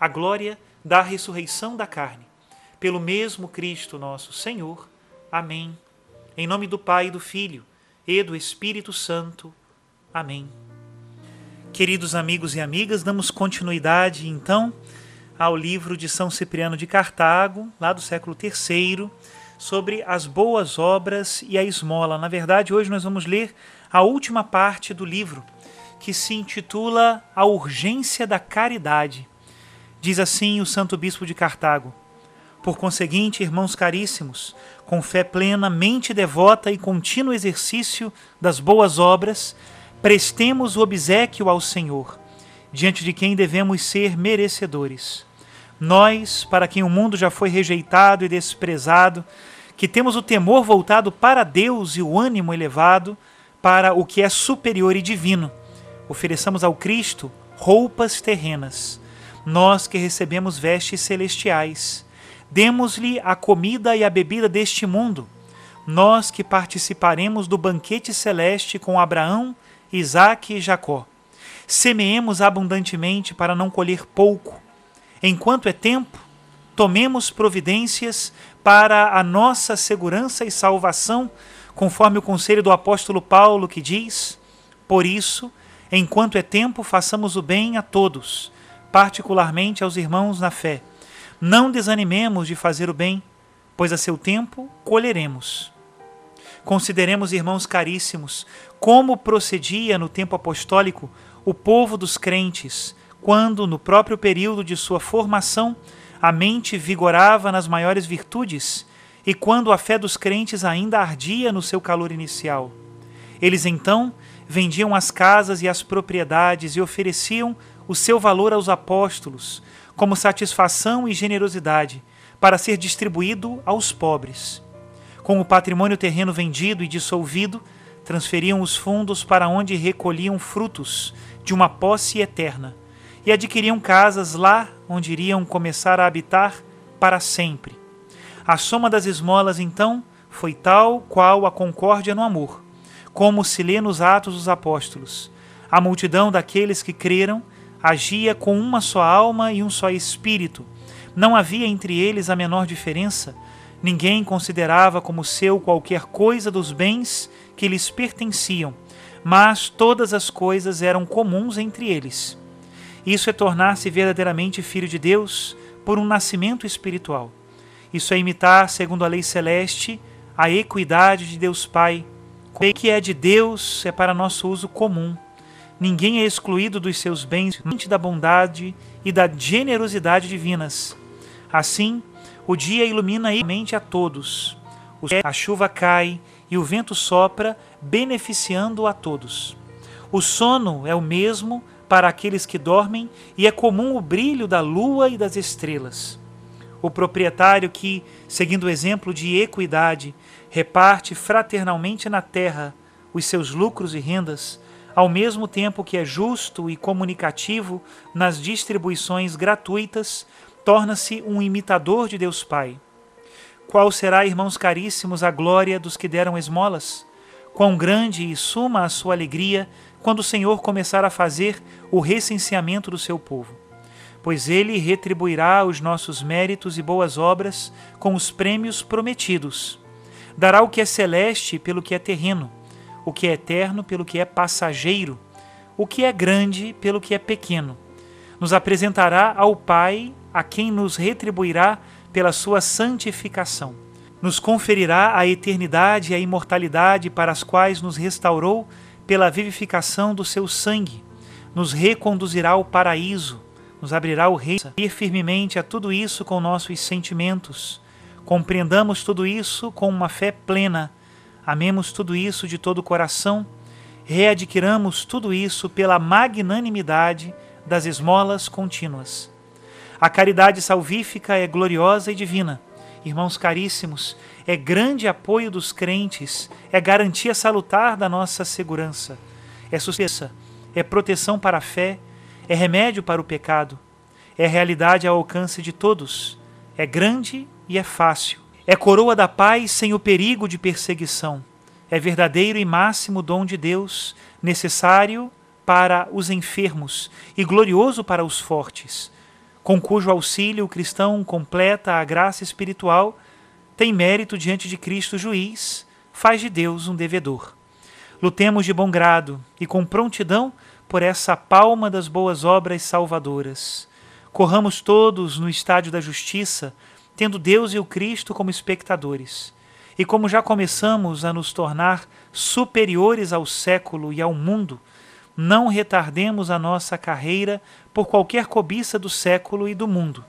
à glória da ressurreição da carne pelo mesmo Cristo nosso Senhor. Amém. Em nome do Pai, do Filho e do Espírito Santo. Amém. Queridos amigos e amigas, damos continuidade então ao livro de São Cipriano de Cartago, lá do século III, sobre as boas obras e a esmola. Na verdade, hoje nós vamos ler a última parte do livro, que se intitula A Urgência da Caridade. Diz assim o Santo Bispo de Cartago: por conseguinte, irmãos caríssimos, com fé plena, mente devota e contínuo exercício das boas obras, prestemos o obsequio ao Senhor, diante de quem devemos ser merecedores. Nós, para quem o mundo já foi rejeitado e desprezado, que temos o temor voltado para Deus e o ânimo elevado para o que é superior e divino, ofereçamos ao Cristo roupas terrenas, nós que recebemos vestes celestiais Demos-lhe a comida e a bebida deste mundo, nós que participaremos do banquete celeste com Abraão, Isaque e Jacó. Semeemos abundantemente para não colher pouco. Enquanto é tempo, tomemos providências para a nossa segurança e salvação, conforme o conselho do apóstolo Paulo que diz: Por isso, enquanto é tempo, façamos o bem a todos, particularmente aos irmãos na fé não desanimemos de fazer o bem, pois a seu tempo colheremos. Consideremos, irmãos caríssimos, como procedia no tempo apostólico o povo dos crentes, quando, no próprio período de sua formação, a mente vigorava nas maiores virtudes e quando a fé dos crentes ainda ardia no seu calor inicial. Eles então vendiam as casas e as propriedades e ofereciam o seu valor aos apóstolos, como satisfação e generosidade, para ser distribuído aos pobres. Com o patrimônio terreno vendido e dissolvido, transferiam os fundos para onde recolhiam frutos de uma posse eterna e adquiriam casas lá onde iriam começar a habitar para sempre. A soma das esmolas, então, foi tal qual a concórdia no amor, como se lê nos Atos dos Apóstolos. A multidão daqueles que creram agia com uma só alma e um só espírito. Não havia entre eles a menor diferença. Ninguém considerava como seu qualquer coisa dos bens que lhes pertenciam, mas todas as coisas eram comuns entre eles. Isso é tornar-se verdadeiramente filho de Deus por um nascimento espiritual. Isso é imitar, segundo a lei celeste, a equidade de Deus Pai. O que é de Deus é para nosso uso comum Ninguém é excluído dos seus bens da bondade e da generosidade divinas. Assim, o dia ilumina a mente a todos. A chuva cai e o vento sopra, beneficiando a todos. O sono é o mesmo para aqueles que dormem e é comum o brilho da lua e das estrelas. O proprietário que, seguindo o exemplo de equidade, reparte fraternalmente na terra os seus lucros e rendas, ao mesmo tempo que é justo e comunicativo nas distribuições gratuitas, torna-se um imitador de Deus Pai. Qual será, irmãos caríssimos, a glória dos que deram esmolas? Quão grande e suma a sua alegria quando o Senhor começar a fazer o recenseamento do seu povo. Pois ele retribuirá os nossos méritos e boas obras com os prêmios prometidos. Dará o que é celeste pelo que é terreno, o que é eterno pelo que é passageiro, o que é grande pelo que é pequeno. Nos apresentará ao Pai, a quem nos retribuirá pela sua santificação. Nos conferirá a eternidade e a imortalidade para as quais nos restaurou pela vivificação do seu sangue. Nos reconduzirá ao paraíso, nos abrirá o rei. Ir firmemente a tudo isso com nossos sentimentos. Compreendamos tudo isso com uma fé plena. Amemos tudo isso de todo o coração. Readquiramos tudo isso pela magnanimidade das esmolas contínuas. A caridade salvífica é gloriosa e divina. Irmãos caríssimos, é grande apoio dos crentes, é garantia salutar da nossa segurança, é sucesso, é proteção para a fé, é remédio para o pecado, é realidade ao alcance de todos, é grande e é fácil, é coroa da paz sem o perigo de perseguição, é verdadeiro e máximo dom de Deus, necessário para os enfermos e glorioso para os fortes com cujo auxílio o cristão completa a graça espiritual, tem mérito diante de Cristo juiz, faz de Deus um devedor. Lutemos de bom grado e com prontidão por essa palma das boas obras salvadoras. Corramos todos no estádio da justiça, tendo Deus e o Cristo como espectadores. E como já começamos a nos tornar superiores ao século e ao mundo, não retardemos a nossa carreira por qualquer cobiça do século e do mundo.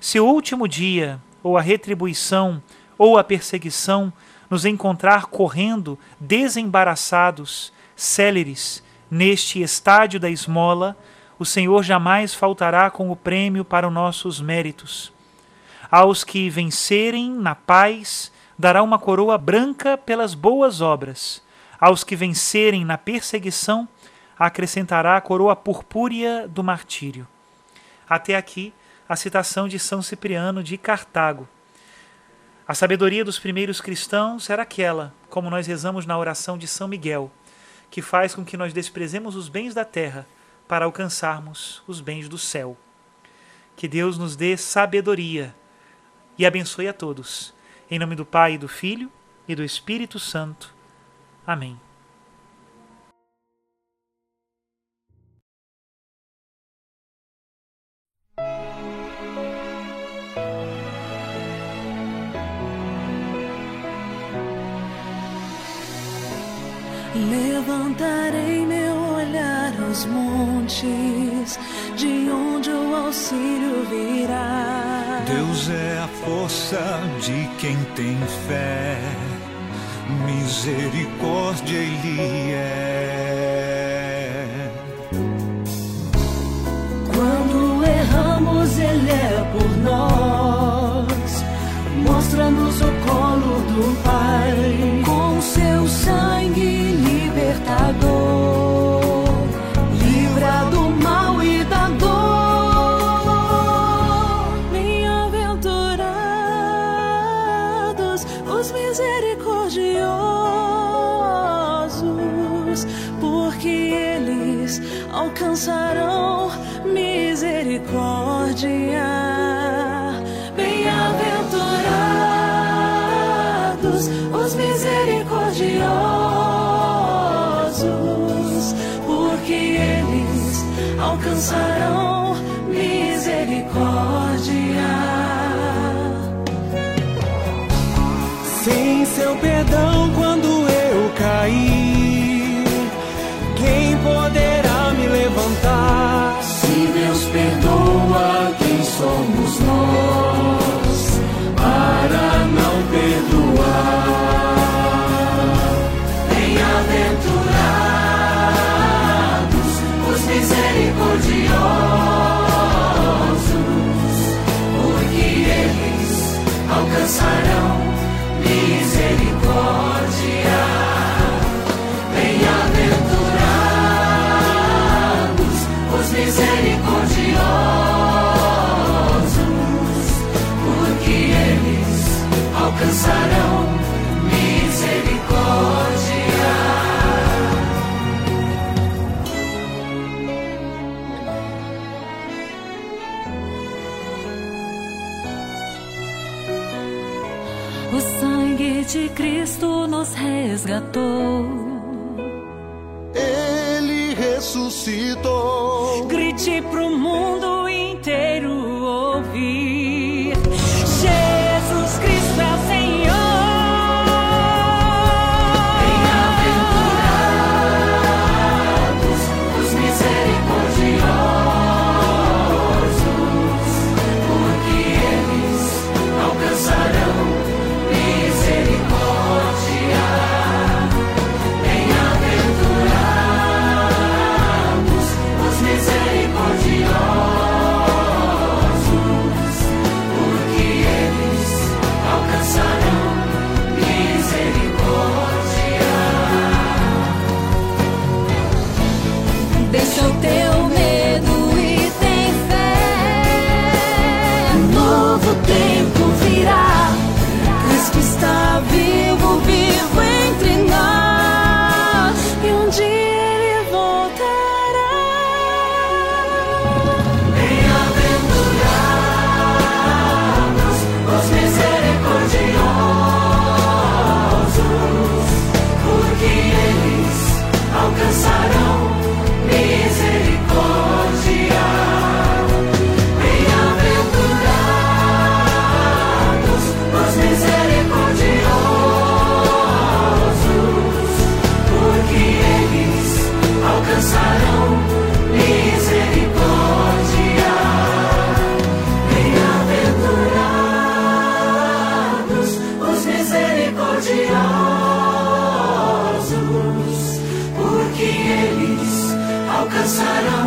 Se o último dia, ou a retribuição, ou a perseguição nos encontrar correndo desembaraçados, céleres, neste estádio da esmola, o Senhor jamais faltará com o prêmio para os nossos méritos. Aos que vencerem na paz, dará uma coroa branca pelas boas obras. Aos que vencerem na perseguição, acrescentará a coroa purpúrea do martírio. Até aqui, a citação de São Cipriano de Cartago. A sabedoria dos primeiros cristãos era aquela, como nós rezamos na oração de São Miguel, que faz com que nós desprezemos os bens da terra para alcançarmos os bens do céu. Que Deus nos dê sabedoria e abençoe a todos. Em nome do Pai, do Filho e do Espírito Santo. Amém. Levantarei meu olhar aos montes, de onde o auxílio virá. Deus é a força de quem tem fé, misericórdia Ele é. Quando erramos, Ele é por nós, alcançarão misericórdia. Bem-aventurados os misericordiosos, porque eles alcançarão misericórdia. Sem seu perdão quando eu cair, somos nós Cristo nos resgatou. Ele ressuscitou. 'Cause I know.